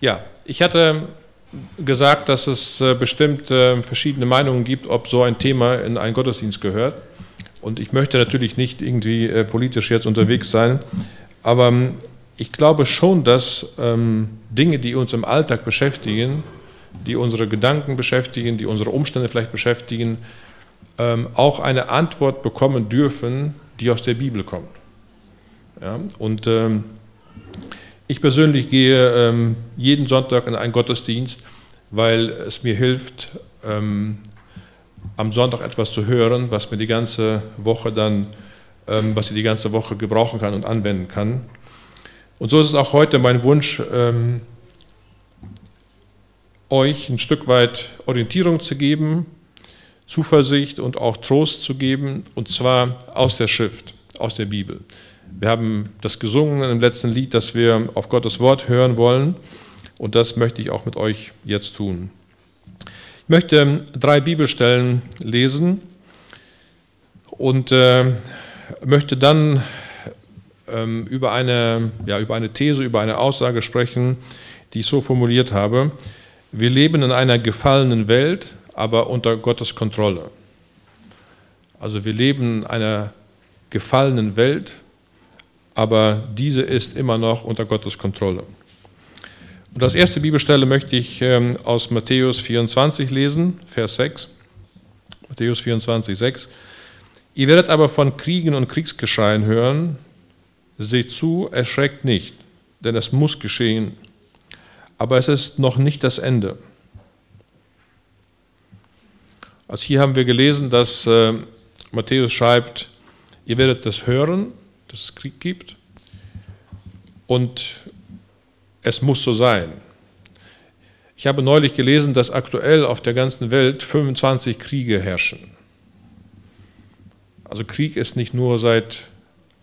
Ja, ich hatte gesagt, dass es äh, bestimmt äh, verschiedene Meinungen gibt, ob so ein Thema in einen Gottesdienst gehört. Und ich möchte natürlich nicht irgendwie äh, politisch jetzt unterwegs sein, aber ähm, ich glaube schon, dass ähm, Dinge, die uns im Alltag beschäftigen, die unsere Gedanken beschäftigen, die unsere Umstände vielleicht beschäftigen, ähm, auch eine Antwort bekommen dürfen, die aus der Bibel kommt. Ja? Und ich persönlich gehe ähm, jeden Sonntag in einen Gottesdienst, weil es mir hilft, ähm, am Sonntag etwas zu hören, was mir die ganze Woche dann, ähm, was ich die ganze Woche gebrauchen kann und anwenden kann. Und so ist es auch heute mein Wunsch, ähm, euch ein Stück weit Orientierung zu geben, Zuversicht und auch Trost zu geben, und zwar aus der Schrift, aus der Bibel. Wir haben das gesungen im letzten Lied, dass wir auf Gottes Wort hören wollen. Und das möchte ich auch mit euch jetzt tun. Ich möchte drei Bibelstellen lesen und äh, möchte dann ähm, über, eine, ja, über eine These, über eine Aussage sprechen, die ich so formuliert habe. Wir leben in einer gefallenen Welt, aber unter Gottes Kontrolle. Also wir leben in einer gefallenen Welt, aber diese ist immer noch unter Gottes Kontrolle. Und als erste Bibelstelle möchte ich ähm, aus Matthäus 24 lesen, Vers 6. Matthäus 24, 6. Ihr werdet aber von Kriegen und Kriegsgeschreien hören. Seht zu, erschreckt nicht, denn es muss geschehen. Aber es ist noch nicht das Ende. Also hier haben wir gelesen, dass äh, Matthäus schreibt, ihr werdet das hören, dass es Krieg gibt. Und es muss so sein. Ich habe neulich gelesen, dass aktuell auf der ganzen Welt 25 Kriege herrschen. Also Krieg ist nicht nur seit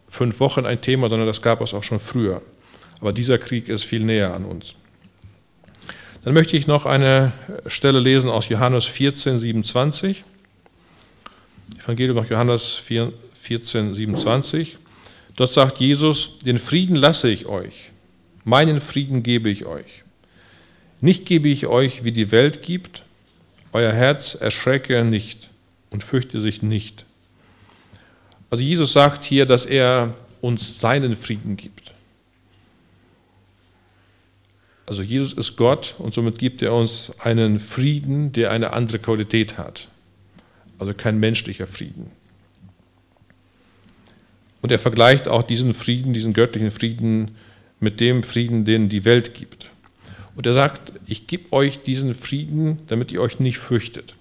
fünf Wochen ein Thema, sondern das gab es auch schon früher. Aber dieser Krieg ist viel näher an uns. Dann möchte ich noch eine Stelle lesen aus Johannes 14, 27. Evangelium nach Johannes 14, 27. Dort sagt Jesus, den Frieden lasse ich euch, meinen Frieden gebe ich euch. Nicht gebe ich euch, wie die Welt gibt, euer Herz erschrecke nicht und fürchte sich nicht. Also Jesus sagt hier, dass er uns seinen Frieden gibt. Also Jesus ist Gott und somit gibt er uns einen Frieden, der eine andere Qualität hat. Also kein menschlicher Frieden. Und er vergleicht auch diesen Frieden, diesen göttlichen Frieden mit dem Frieden, den die Welt gibt. Und er sagt, ich gebe euch diesen Frieden, damit ihr euch nicht fürchtet.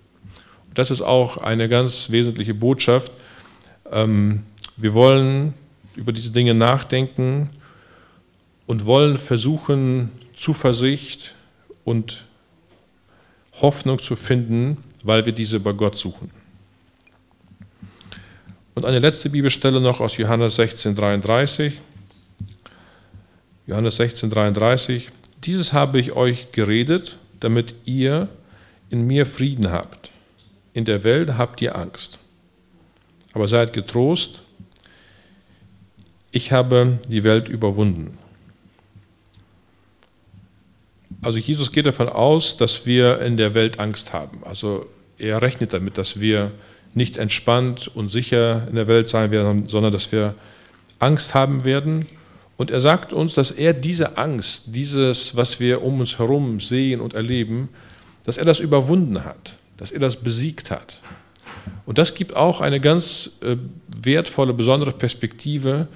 Und das ist auch eine ganz wesentliche Botschaft. Ähm, wir wollen über diese Dinge nachdenken und wollen versuchen, Zuversicht und Hoffnung zu finden, weil wir diese bei Gott suchen. Und eine letzte Bibelstelle noch aus Johannes 16, 33. Johannes 16, 33. Dieses habe ich euch geredet, damit ihr in mir Frieden habt. In der Welt habt ihr Angst. Aber seid getrost, ich habe die Welt überwunden. Also Jesus geht davon aus, dass wir in der Welt Angst haben. Also er rechnet damit, dass wir nicht entspannt und sicher in der Welt sein werden, sondern dass wir Angst haben werden. Und er sagt uns, dass er diese Angst, dieses, was wir um uns herum sehen und erleben, dass er das überwunden hat, dass er das besiegt hat. Und das gibt auch eine ganz äh, wertvolle, besondere Perspektive.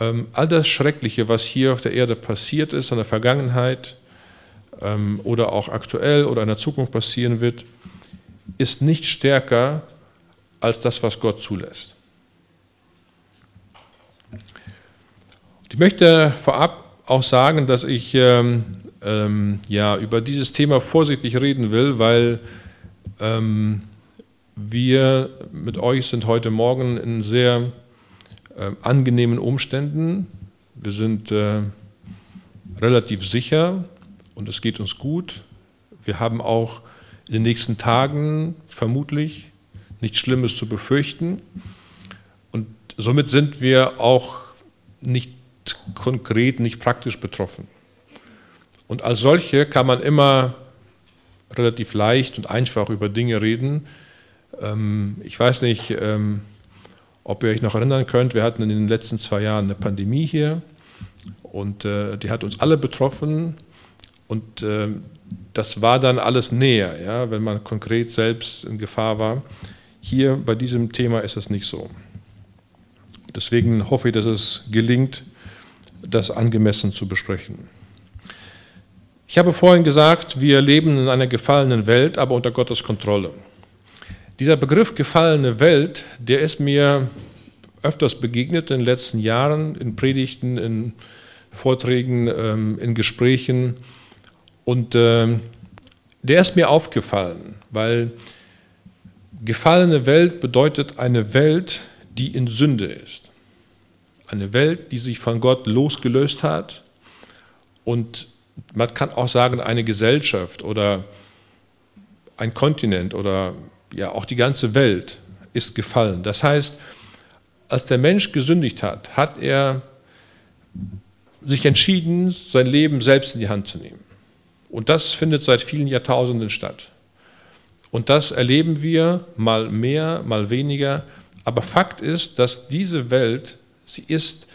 Ähm, all das Schreckliche, was hier auf der Erde passiert ist, in der Vergangenheit ähm, oder auch aktuell oder in der Zukunft passieren wird, ist nicht stärker als das, was Gott zulässt. Ich möchte vorab auch sagen, dass ich ähm, ähm, ja, über dieses Thema vorsichtig reden will, weil ähm, wir mit euch sind heute Morgen in sehr äh, angenehmen Umständen. Wir sind äh, relativ sicher und es geht uns gut. Wir haben auch in den nächsten Tagen vermutlich nichts Schlimmes zu befürchten. Und somit sind wir auch nicht konkret, nicht praktisch betroffen. Und als solche kann man immer relativ leicht und einfach über Dinge reden. Ähm, ich weiß nicht, ähm, ob ihr euch noch erinnern könnt, wir hatten in den letzten zwei Jahren eine Pandemie hier und äh, die hat uns alle betroffen und äh, das war dann alles näher, wenn man konkret selbst in Gefahr war. Hier bei diesem Thema ist es nicht so. Deswegen hoffe ich, dass es gelingt, das angemessen zu besprechen. Ich habe vorhin gesagt, wir leben in einer gefallenen Welt, aber unter Gottes Kontrolle. Dieser Begriff gefallene Welt, der ist mir öfters begegnet in den letzten Jahren, in Predigten, in Vorträgen, ähm, in Gesprächen. Und ähm, der ist mir aufgefallen, weil gefallene Welt bedeutet eine Welt, die in Sünde ist. Eine Welt, die sich von Gott losgelöst hat und man kann auch sagen, eine Gesellschaft oder ein Kontinent oder ja auch die ganze Welt ist gefallen. Das heißt, als der Mensch gesündigt hat, hat er sich entschieden, sein Leben selbst in die Hand zu nehmen. Und das findet seit vielen Jahrtausenden statt. Und das erleben wir mal mehr, mal weniger. Aber Fakt ist, dass diese Welt, sie ist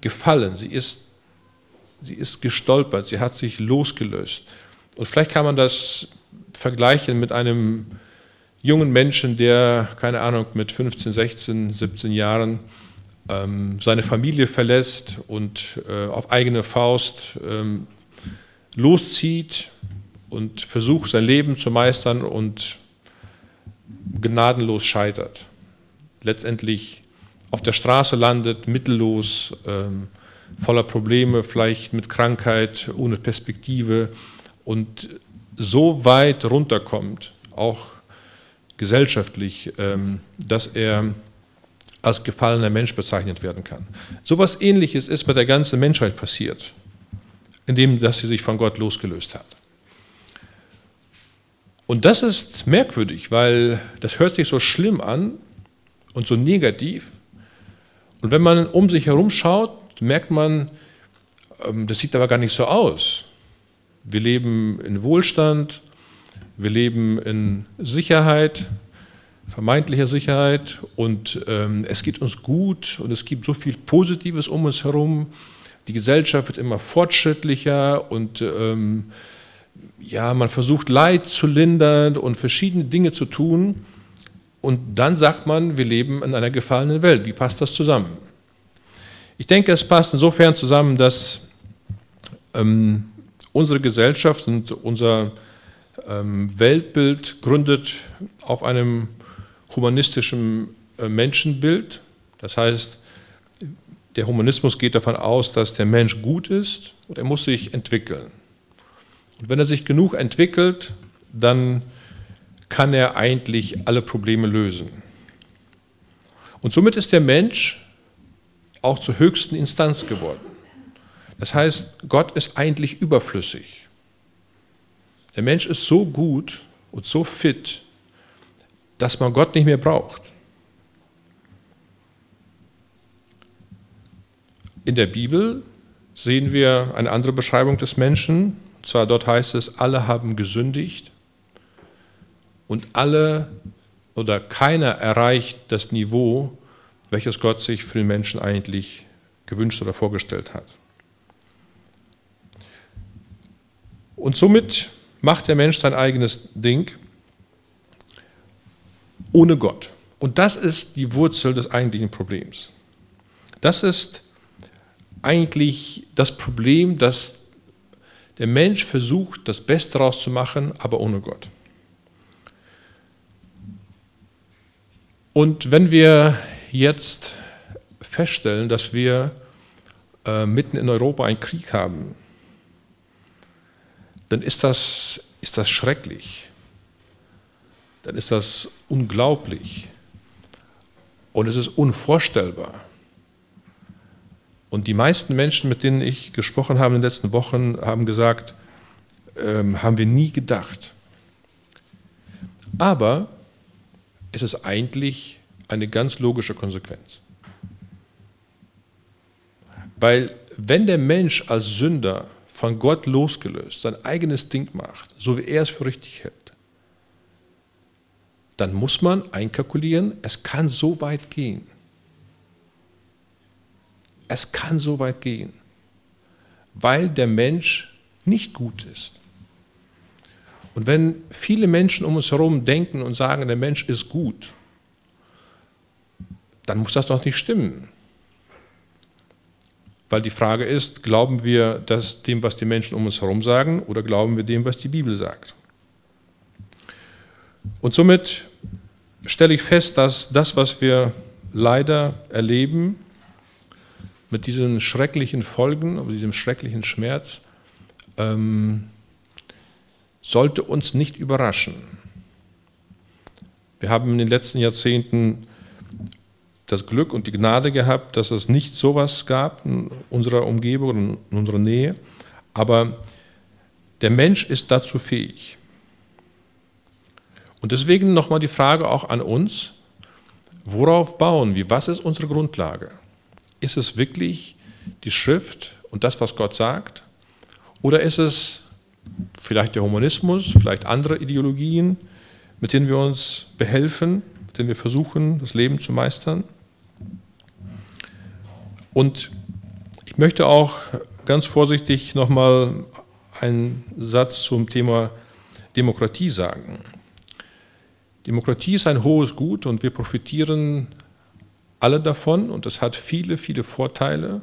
gefallen, sie ist, sie ist gestolpert, sie hat sich losgelöst. Und vielleicht kann man das vergleichen mit einem jungen Menschen, der, keine Ahnung, mit 15, 16, 17 Jahren ähm, seine Familie verlässt und äh, auf eigene Faust ähm, loszieht und versucht, sein Leben zu meistern und gnadenlos scheitert. Letztendlich auf der Straße landet, mittellos, ähm, voller Probleme, vielleicht mit Krankheit, ohne Perspektive und so weit runterkommt, auch gesellschaftlich, ähm, dass er als gefallener Mensch bezeichnet werden kann. So etwas Ähnliches ist mit der ganzen Menschheit passiert, indem dass sie sich von Gott losgelöst hat. Und das ist merkwürdig, weil das hört sich so schlimm an und so negativ. Und wenn man um sich herum schaut, merkt man, ähm, das sieht aber gar nicht so aus. Wir leben in Wohlstand, wir leben in Sicherheit, vermeintlicher Sicherheit und ähm, es geht uns gut und es gibt so viel Positives um uns herum. Die Gesellschaft wird immer fortschrittlicher und ähm, ja, man versucht Leid zu lindern und verschiedene Dinge zu tun. Und dann sagt man, wir leben in einer gefallenen Welt. Wie passt das zusammen? Ich denke, es passt insofern zusammen, dass ähm, unsere Gesellschaft und unser ähm, Weltbild gründet auf einem humanistischen äh, Menschenbild. Das heißt, der Humanismus geht davon aus, dass der Mensch gut ist und er muss sich entwickeln. Und wenn er sich genug entwickelt, dann kann er eigentlich alle Probleme lösen. Und somit ist der Mensch auch zur höchsten Instanz geworden. Das heißt, Gott ist eigentlich überflüssig. Der Mensch ist so gut und so fit, dass man Gott nicht mehr braucht. In der Bibel sehen wir eine andere Beschreibung des Menschen. Zwar dort heißt es, alle haben gesündigt und alle oder keiner erreicht das Niveau, welches Gott sich für den Menschen eigentlich gewünscht oder vorgestellt hat. Und somit macht der Mensch sein eigenes Ding ohne Gott. Und das ist die Wurzel des eigentlichen Problems. Das ist eigentlich das Problem, dass der Mensch versucht, das Beste daraus zu machen, aber ohne Gott. Und wenn wir jetzt feststellen, dass wir äh, mitten in Europa einen Krieg haben, dann ist das, ist das schrecklich. Dann ist das unglaublich. Und es ist unvorstellbar. Und die meisten Menschen, mit denen ich gesprochen habe in den letzten Wochen, haben gesagt, ähm, haben wir nie gedacht. Aber es ist eigentlich eine ganz logische Konsequenz. Weil wenn der Mensch als Sünder von Gott losgelöst sein eigenes Ding macht, so wie er es für richtig hält, dann muss man einkalkulieren, es kann so weit gehen. Es kann so weit gehen, weil der Mensch nicht gut ist. Und wenn viele Menschen um uns herum denken und sagen, der Mensch ist gut, dann muss das doch nicht stimmen. Weil die Frage ist, glauben wir das dem, was die Menschen um uns herum sagen, oder glauben wir dem, was die Bibel sagt? Und somit stelle ich fest, dass das, was wir leider erleben, mit diesen schrecklichen Folgen, mit diesem schrecklichen Schmerz, ähm, sollte uns nicht überraschen. Wir haben in den letzten Jahrzehnten das Glück und die Gnade gehabt, dass es nicht sowas gab in unserer Umgebung, in unserer Nähe, aber der Mensch ist dazu fähig. Und deswegen nochmal die Frage auch an uns, worauf bauen wir? Was ist unsere Grundlage? Ist es wirklich die Schrift und das, was Gott sagt? Oder ist es vielleicht der Humanismus, vielleicht andere Ideologien, mit denen wir uns behelfen, mit denen wir versuchen, das Leben zu meistern? Und ich möchte auch ganz vorsichtig nochmal einen Satz zum Thema Demokratie sagen. Demokratie ist ein hohes Gut und wir profitieren alle davon und es hat viele, viele Vorteile.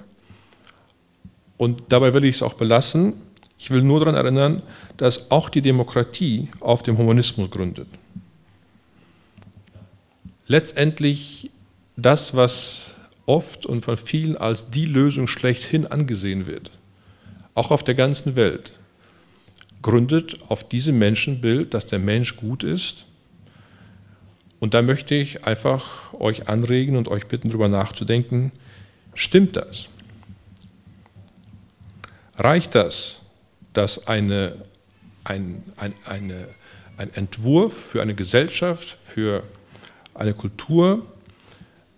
Und dabei will ich es auch belassen. Ich will nur daran erinnern, dass auch die Demokratie auf dem Humanismus gründet. Letztendlich das, was oft und von vielen als die Lösung schlechthin angesehen wird, auch auf der ganzen Welt, gründet auf diesem Menschenbild, dass der Mensch gut ist und da möchte ich einfach euch anregen und euch bitten, darüber nachzudenken, stimmt das? Reicht das, dass eine, ein, ein, eine, ein Entwurf für eine Gesellschaft, für eine Kultur,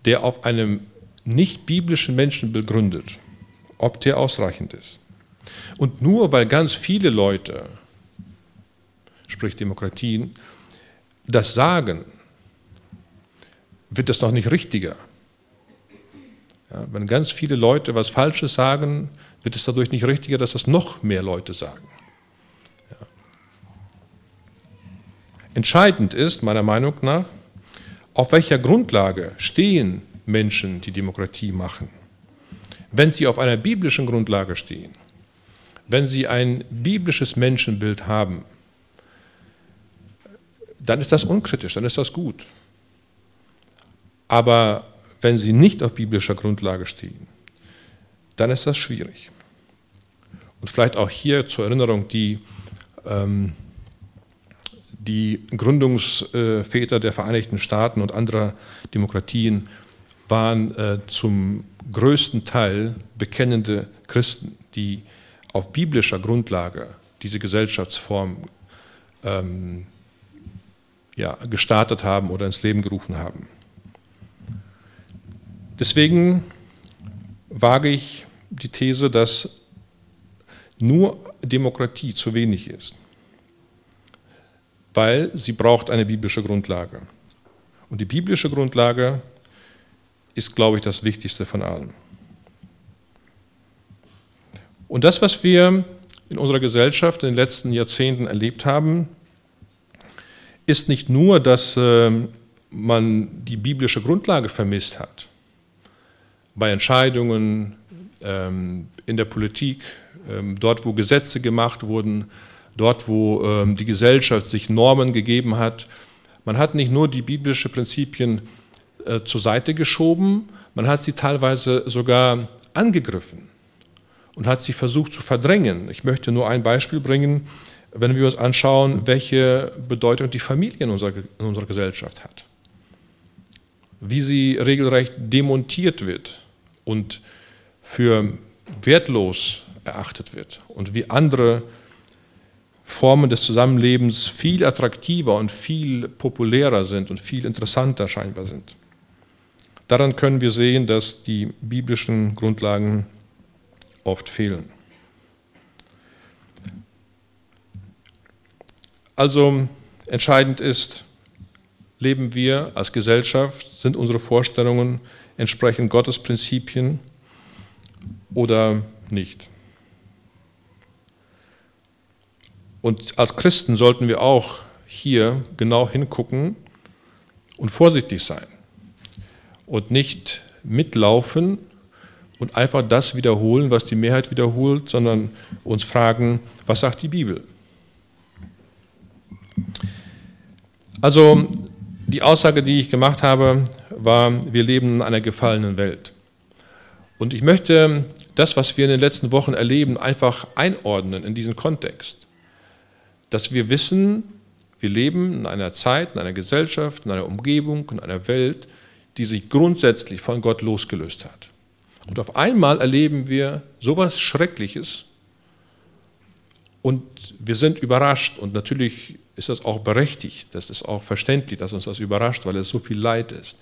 der auf einem nicht biblischen Menschenbild gründet, ob der ausreichend ist? Und nur weil ganz viele Leute, sprich Demokratien, das sagen, wird es noch nicht richtiger. Ja, wenn ganz viele Leute was Falsches sagen, wird es dadurch nicht richtiger, dass das noch mehr Leute sagen. Ja. Entscheidend ist, meiner Meinung nach, auf welcher Grundlage stehen Menschen, die Demokratie machen. Wenn sie auf einer biblischen Grundlage stehen, wenn sie ein biblisches Menschenbild haben, dann ist das unkritisch, dann ist das gut. Aber wenn sie nicht auf biblischer Grundlage stehen, dann ist das schwierig. Und vielleicht auch hier zur Erinnerung, die, ähm, die Gründungsväter der Vereinigten Staaten und anderer Demokratien waren äh, zum größten Teil bekennende Christen, die auf biblischer Grundlage diese Gesellschaftsform ähm, ja, gestartet haben oder ins Leben gerufen haben. Deswegen wage ich die These, dass nur Demokratie zu wenig ist, weil sie braucht eine biblische Grundlage. Und die biblische Grundlage ist, glaube ich, das Wichtigste von allem. Und das, was wir in unserer Gesellschaft in den letzten Jahrzehnten erlebt haben, ist nicht nur, dass äh, man die biblische Grundlage vermisst hat, bei Entscheidungen ähm, in der Politik, ähm, dort wo Gesetze gemacht wurden, dort wo ähm, die Gesellschaft sich Normen gegeben hat. Man hat nicht nur die biblischen Prinzipien äh, zur Seite geschoben, man hat sie teilweise sogar angegriffen und hat sie versucht zu verdrängen. Ich möchte nur ein Beispiel bringen, wenn wir uns anschauen, welche Bedeutung die Familie in unserer, in unserer Gesellschaft hat. Wie sie regelrecht demontiert wird und für wertlos erachtet wird und wie andere Formen des Zusammenlebens viel attraktiver und viel populärer sind und viel interessanter scheinbar sind. Daran können wir sehen, dass die biblischen Grundlagen oft fehlen. Also entscheidend ist, leben wir als Gesellschaft, sind unsere Vorstellungen entsprechend Gottes Prinzipien oder nicht. Und als Christen sollten wir auch hier genau hingucken und vorsichtig sein und nicht mitlaufen und einfach das wiederholen, was die Mehrheit wiederholt, sondern uns fragen, was sagt die Bibel? Also die Aussage, die ich gemacht habe, war, wir leben in einer gefallenen Welt. Und ich möchte das, was wir in den letzten Wochen erleben, einfach einordnen in diesen Kontext. Dass wir wissen, wir leben in einer Zeit, in einer Gesellschaft, in einer Umgebung, in einer Welt, die sich grundsätzlich von Gott losgelöst hat. Und auf einmal erleben wir sowas Schreckliches und wir sind überrascht und natürlich ist das auch berechtigt, das ist auch verständlich, dass uns das überrascht, weil es so viel Leid ist.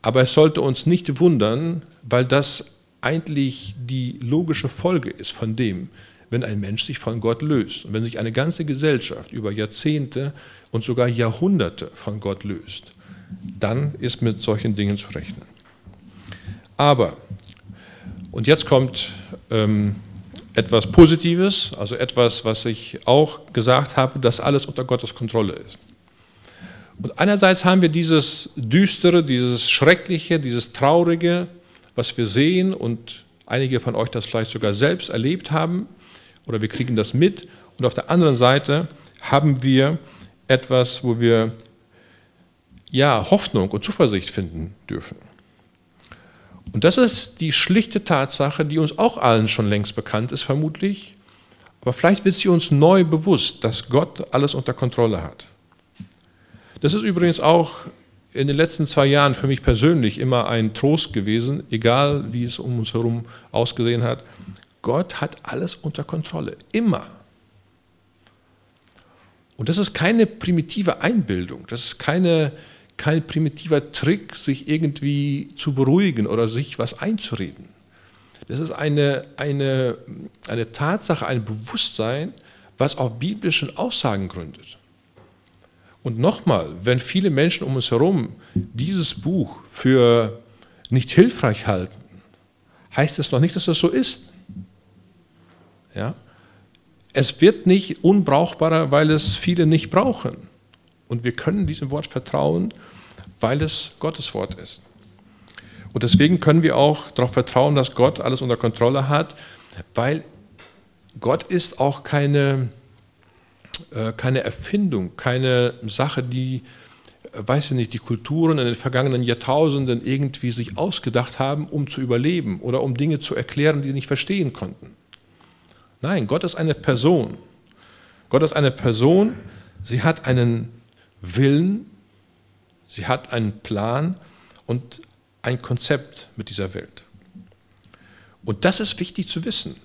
Aber es sollte uns nicht wundern, weil das eigentlich die logische Folge ist von dem, wenn ein Mensch sich von Gott löst und wenn sich eine ganze Gesellschaft über Jahrzehnte und sogar Jahrhunderte von Gott löst, dann ist mit solchen Dingen zu rechnen. Aber, und jetzt kommt ähm, etwas Positives, also etwas, was ich auch gesagt habe, dass alles unter Gottes Kontrolle ist. Und einerseits haben wir dieses Düstere, dieses Schreckliche, dieses Traurige, was wir sehen und einige von euch das vielleicht sogar selbst erlebt haben oder wir kriegen das mit. Und auf der anderen Seite haben wir etwas, wo wir ja, Hoffnung und Zuversicht finden dürfen. Und das ist die schlichte Tatsache, die uns auch allen schon längst bekannt ist, vermutlich. Aber vielleicht wird sie uns neu bewusst, dass Gott alles unter Kontrolle hat. Das ist übrigens auch in den letzten zwei Jahren für mich persönlich immer ein Trost gewesen, egal wie es um uns herum ausgesehen hat. Gott hat alles unter Kontrolle, immer. Und das ist keine primitive Einbildung, das ist keine kein primitiver Trick, sich irgendwie zu beruhigen oder sich was einzureden. Das ist eine, eine, eine Tatsache, ein Bewusstsein, was auf biblischen Aussagen gründet. Und nochmal, wenn viele Menschen um uns herum dieses Buch für nicht hilfreich halten, heißt es noch nicht, dass das so ist. Ja? Es wird nicht unbrauchbarer, weil es viele nicht brauchen. Und wir können diesem Wort vertrauen, weil es Gottes Wort ist. Und deswegen können wir auch darauf vertrauen, dass Gott alles unter Kontrolle hat, weil Gott ist auch keine, äh, keine Erfindung, keine Sache, die, äh, weiß ich nicht, die Kulturen in den vergangenen Jahrtausenden irgendwie sich ausgedacht haben, um zu überleben oder um Dinge zu erklären, die sie nicht verstehen konnten. Nein, Gott ist eine Person. Gott ist eine Person, sie hat einen Willen, sie hat einen Plan und ein Konzept mit dieser Welt. Und das ist wichtig zu wissen.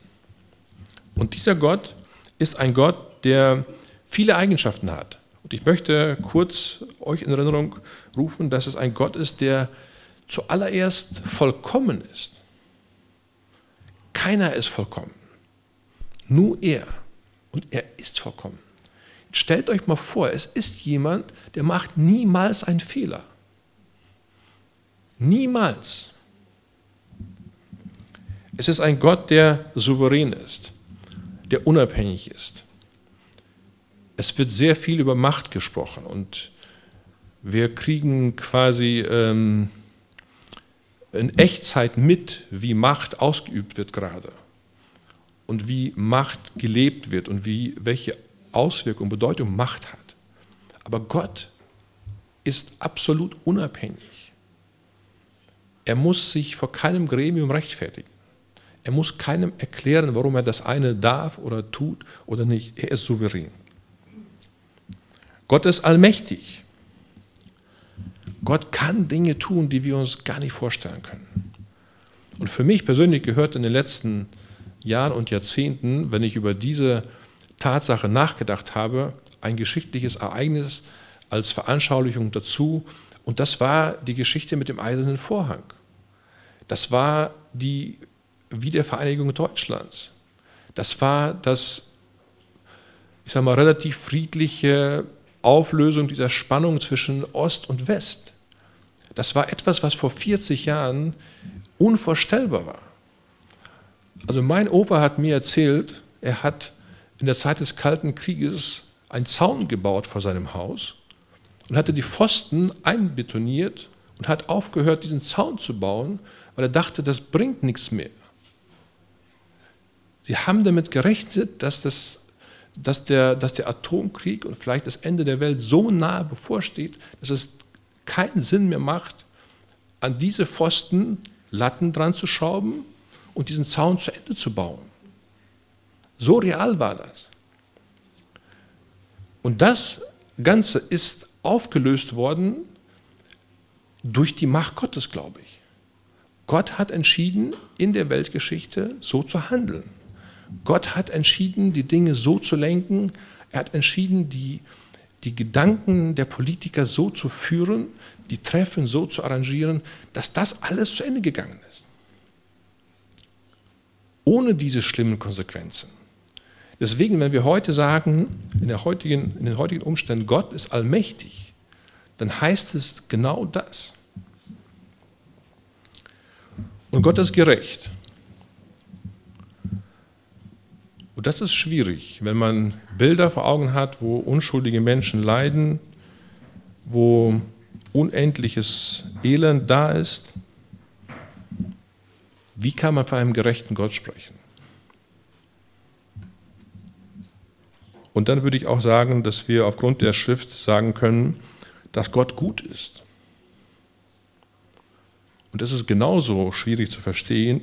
Und dieser Gott ist ein Gott, der viele Eigenschaften hat. Und ich möchte kurz euch in Erinnerung rufen, dass es ein Gott ist, der zuallererst vollkommen ist. Keiner ist vollkommen. Nur er. Und er ist vollkommen. Stellt euch mal vor, es ist jemand, der macht niemals einen Fehler. Niemals. Es ist ein Gott, der souverän ist, der unabhängig ist. Es wird sehr viel über Macht gesprochen und wir kriegen quasi ähm, in Echtzeit mit, wie Macht ausgeübt wird gerade und wie Macht gelebt wird und wie, welche Auswirkung, Bedeutung Macht hat. Aber Gott ist absolut unabhängig. Er muss sich vor keinem Gremium rechtfertigen. Er muss keinem erklären, warum er das eine darf oder tut oder nicht. Er ist souverän. Gott ist allmächtig. Gott kann Dinge tun, die wir uns gar nicht vorstellen können. Und für mich persönlich gehört in den letzten Jahren und Jahrzehnten, wenn ich über diese Tatsache nachgedacht habe, ein geschichtliches Ereignis als Veranschaulichung dazu. Und das war die Geschichte mit dem eisernen Vorhang. Das war die Wiedervereinigung Deutschlands. Das war das ich sage mal, relativ friedliche Auflösung dieser Spannung zwischen Ost und West. Das war etwas, was vor 40 Jahren unvorstellbar war. Also mein Opa hat mir erzählt, er hat in der Zeit des Kalten Krieges einen Zaun gebaut vor seinem Haus und hatte die Pfosten einbetoniert und hat aufgehört, diesen Zaun zu bauen, weil er dachte, das bringt nichts mehr. Sie haben damit gerechnet, dass, das, dass, der, dass der Atomkrieg und vielleicht das Ende der Welt so nahe bevorsteht, dass es keinen Sinn mehr macht, an diese Pfosten Latten dran zu schrauben und diesen Zaun zu Ende zu bauen. So real war das. Und das Ganze ist aufgelöst worden durch die Macht Gottes, glaube ich. Gott hat entschieden, in der Weltgeschichte so zu handeln. Gott hat entschieden, die Dinge so zu lenken. Er hat entschieden, die, die Gedanken der Politiker so zu führen, die Treffen so zu arrangieren, dass das alles zu Ende gegangen ist. Ohne diese schlimmen Konsequenzen. Deswegen, wenn wir heute sagen, in, heutigen, in den heutigen Umständen, Gott ist allmächtig, dann heißt es genau das. Und Gott ist gerecht. Und das ist schwierig, wenn man Bilder vor Augen hat, wo unschuldige Menschen leiden, wo unendliches Elend da ist. Wie kann man von einem gerechten Gott sprechen? Und dann würde ich auch sagen, dass wir aufgrund der Schrift sagen können, dass Gott gut ist. Und das ist genauso schwierig zu verstehen.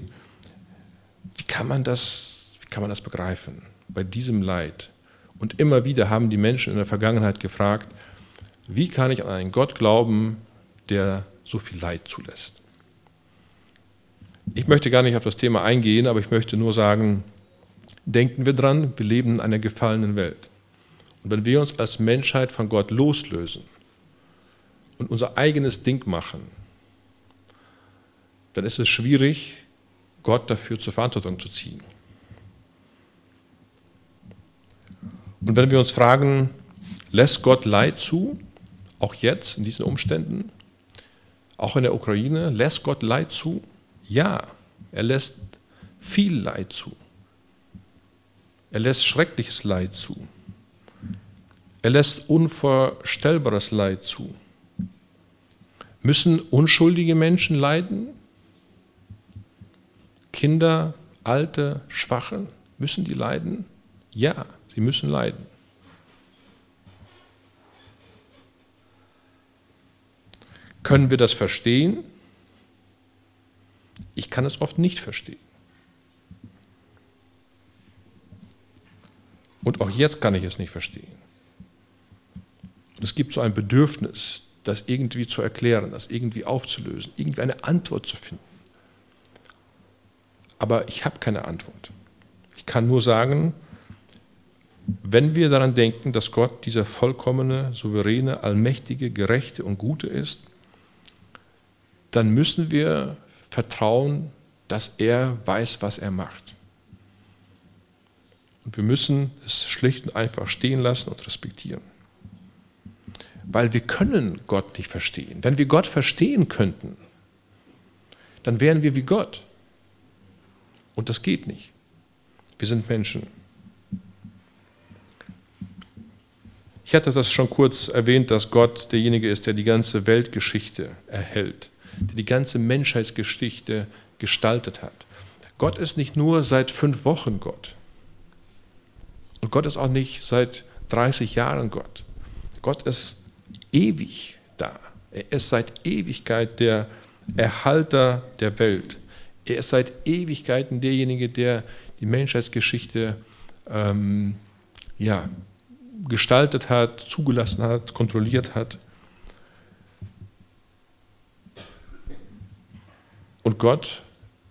Wie kann man das, wie kann man das begreifen bei diesem Leid? Und immer wieder haben die Menschen in der Vergangenheit gefragt, wie kann ich an einen Gott glauben, der so viel Leid zulässt? Ich möchte gar nicht auf das Thema eingehen, aber ich möchte nur sagen, denken wir dran, wir leben in einer gefallenen Welt. Und wenn wir uns als Menschheit von Gott loslösen und unser eigenes Ding machen, dann ist es schwierig, Gott dafür zur Verantwortung zu ziehen. Und wenn wir uns fragen, lässt Gott Leid zu, auch jetzt in diesen Umständen, auch in der Ukraine, lässt Gott Leid zu? Ja, er lässt viel Leid zu. Er lässt schreckliches Leid zu. Er lässt unvorstellbares Leid zu. Müssen unschuldige Menschen leiden? Kinder, Alte, Schwache, müssen die leiden? Ja, sie müssen leiden. Können wir das verstehen? Ich kann es oft nicht verstehen. Und auch jetzt kann ich es nicht verstehen. es gibt so ein Bedürfnis, das irgendwie zu erklären, das irgendwie aufzulösen, irgendwie eine Antwort zu finden. Aber ich habe keine Antwort. Ich kann nur sagen, wenn wir daran denken, dass Gott dieser vollkommene, souveräne, allmächtige, gerechte und gute ist, dann müssen wir vertrauen, dass er weiß, was er macht. Und wir müssen es schlicht und einfach stehen lassen und respektieren. Weil wir können Gott nicht verstehen. Wenn wir Gott verstehen könnten, dann wären wir wie Gott. Und das geht nicht. Wir sind Menschen. Ich hatte das schon kurz erwähnt, dass Gott derjenige ist, der die ganze Weltgeschichte erhält der die ganze Menschheitsgeschichte gestaltet hat. Gott ist nicht nur seit fünf Wochen Gott. Und Gott ist auch nicht seit 30 Jahren Gott. Gott ist ewig da. Er ist seit Ewigkeit der Erhalter der Welt. Er ist seit Ewigkeiten derjenige, der die Menschheitsgeschichte ähm, ja, gestaltet hat, zugelassen hat, kontrolliert hat. Und Gott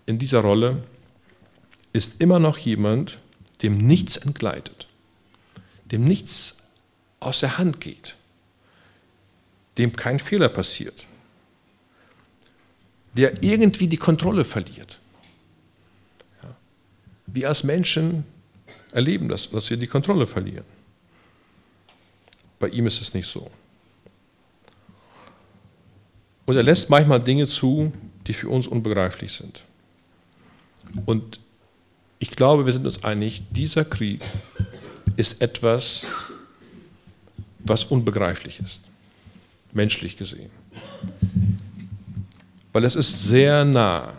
in dieser Rolle ist immer noch jemand, dem nichts entgleitet, dem nichts aus der Hand geht, dem kein Fehler passiert, der irgendwie die Kontrolle verliert. Ja. Wir als Menschen erleben das, dass wir die Kontrolle verlieren. Bei ihm ist es nicht so. Und er lässt manchmal Dinge zu, die für uns unbegreiflich sind. Und ich glaube, wir sind uns einig, dieser Krieg ist etwas, was unbegreiflich ist, menschlich gesehen. Weil es ist sehr nah,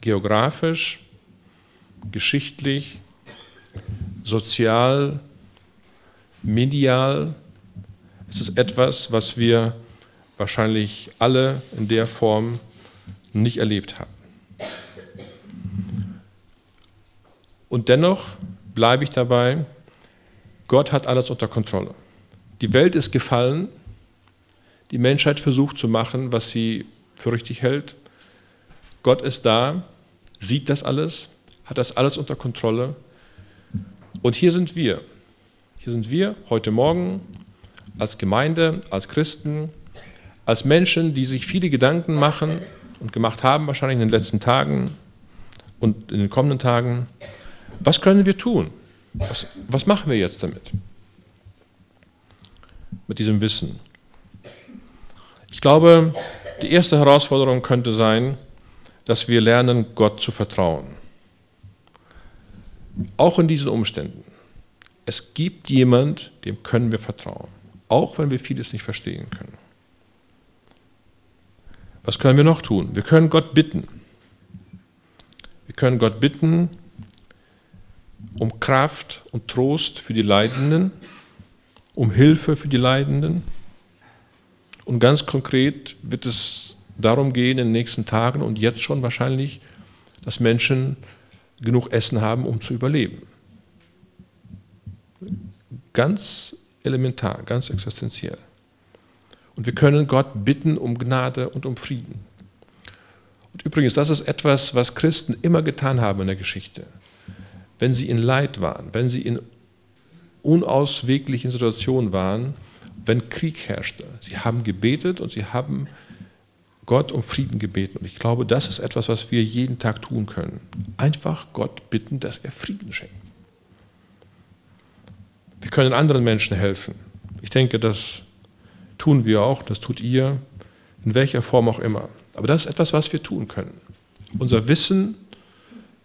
geografisch, geschichtlich, sozial, medial. Es ist etwas, was wir wahrscheinlich alle in der Form nicht erlebt haben. Und dennoch bleibe ich dabei, Gott hat alles unter Kontrolle. Die Welt ist gefallen, die Menschheit versucht zu machen, was sie für richtig hält. Gott ist da, sieht das alles, hat das alles unter Kontrolle. Und hier sind wir. Hier sind wir heute Morgen als Gemeinde, als Christen, als Menschen, die sich viele Gedanken machen und gemacht haben, wahrscheinlich in den letzten Tagen und in den kommenden Tagen. Was können wir tun? Was, was machen wir jetzt damit? Mit diesem Wissen. Ich glaube, die erste Herausforderung könnte sein, dass wir lernen, Gott zu vertrauen. Auch in diesen Umständen. Es gibt jemand, dem können wir vertrauen, auch wenn wir vieles nicht verstehen können. Was können wir noch tun? Wir können Gott bitten. Wir können Gott bitten um Kraft und Trost für die Leidenden, um Hilfe für die Leidenden. Und ganz konkret wird es darum gehen in den nächsten Tagen und jetzt schon wahrscheinlich, dass Menschen genug Essen haben, um zu überleben. Ganz elementar, ganz existenziell. Und wir können Gott bitten um Gnade und um Frieden. Und übrigens, das ist etwas, was Christen immer getan haben in der Geschichte. Wenn sie in Leid waren, wenn sie in unausweglichen Situationen waren, wenn Krieg herrschte. Sie haben gebetet und sie haben Gott um Frieden gebeten. Und ich glaube, das ist etwas, was wir jeden Tag tun können. Einfach Gott bitten, dass er Frieden schenkt. Wir können anderen Menschen helfen. Ich denke, das tun wir auch, das tut ihr, in welcher Form auch immer. Aber das ist etwas, was wir tun können. Unser Wissen,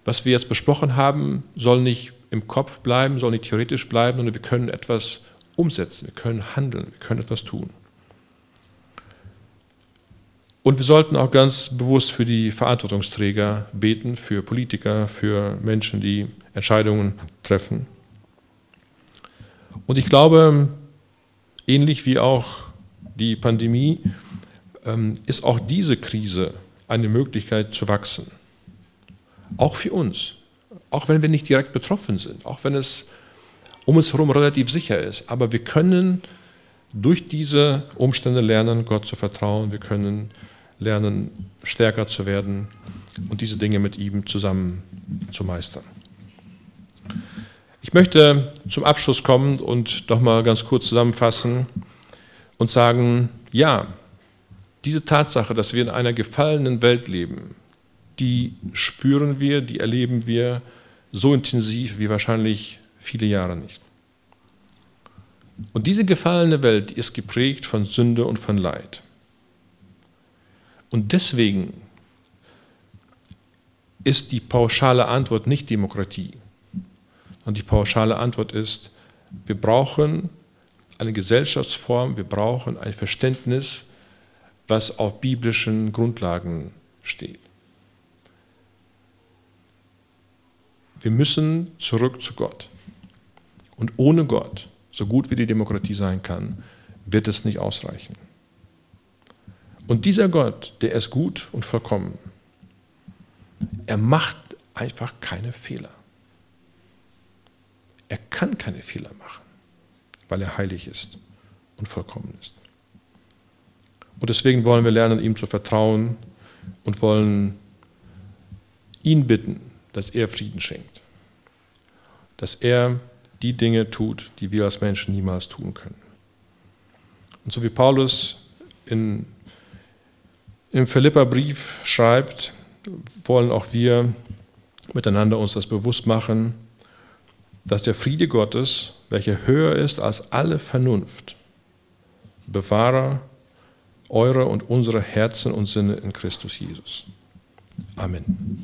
was wir jetzt besprochen haben, soll nicht im Kopf bleiben, soll nicht theoretisch bleiben, sondern wir können etwas umsetzen, wir können handeln, wir können etwas tun. Und wir sollten auch ganz bewusst für die Verantwortungsträger beten, für Politiker, für Menschen, die Entscheidungen treffen. Und ich glaube, ähnlich wie auch die Pandemie, ähm, ist auch diese Krise eine Möglichkeit zu wachsen. Auch für uns. Auch wenn wir nicht direkt betroffen sind, auch wenn es um uns herum relativ sicher ist. Aber wir können durch diese Umstände lernen, Gott zu vertrauen. Wir können lernen, stärker zu werden und diese Dinge mit ihm zusammen zu meistern. Ich möchte zum Abschluss kommen und doch mal ganz kurz zusammenfassen und sagen, ja, diese Tatsache, dass wir in einer gefallenen Welt leben, die spüren wir, die erleben wir so intensiv wie wahrscheinlich viele Jahre nicht. Und diese gefallene Welt ist geprägt von Sünde und von Leid. Und deswegen ist die pauschale Antwort nicht Demokratie. Und die pauschale Antwort ist, wir brauchen eine Gesellschaftsform, wir brauchen ein Verständnis, was auf biblischen Grundlagen steht. Wir müssen zurück zu Gott. Und ohne Gott, so gut wie die Demokratie sein kann, wird es nicht ausreichen. Und dieser Gott, der ist gut und vollkommen. Er macht einfach keine Fehler. Er kann keine Fehler machen, weil er heilig ist und vollkommen ist. Und deswegen wollen wir lernen, ihm zu vertrauen und wollen ihn bitten, dass er Frieden schenkt. Dass er die Dinge tut, die wir als Menschen niemals tun können. Und so wie Paulus in im Philipperbrief schreibt, wollen auch wir miteinander uns das bewusst machen, dass der Friede Gottes, welcher höher ist als alle Vernunft, Bewahrer eure und unsere Herzen und Sinne in Christus Jesus. Amen.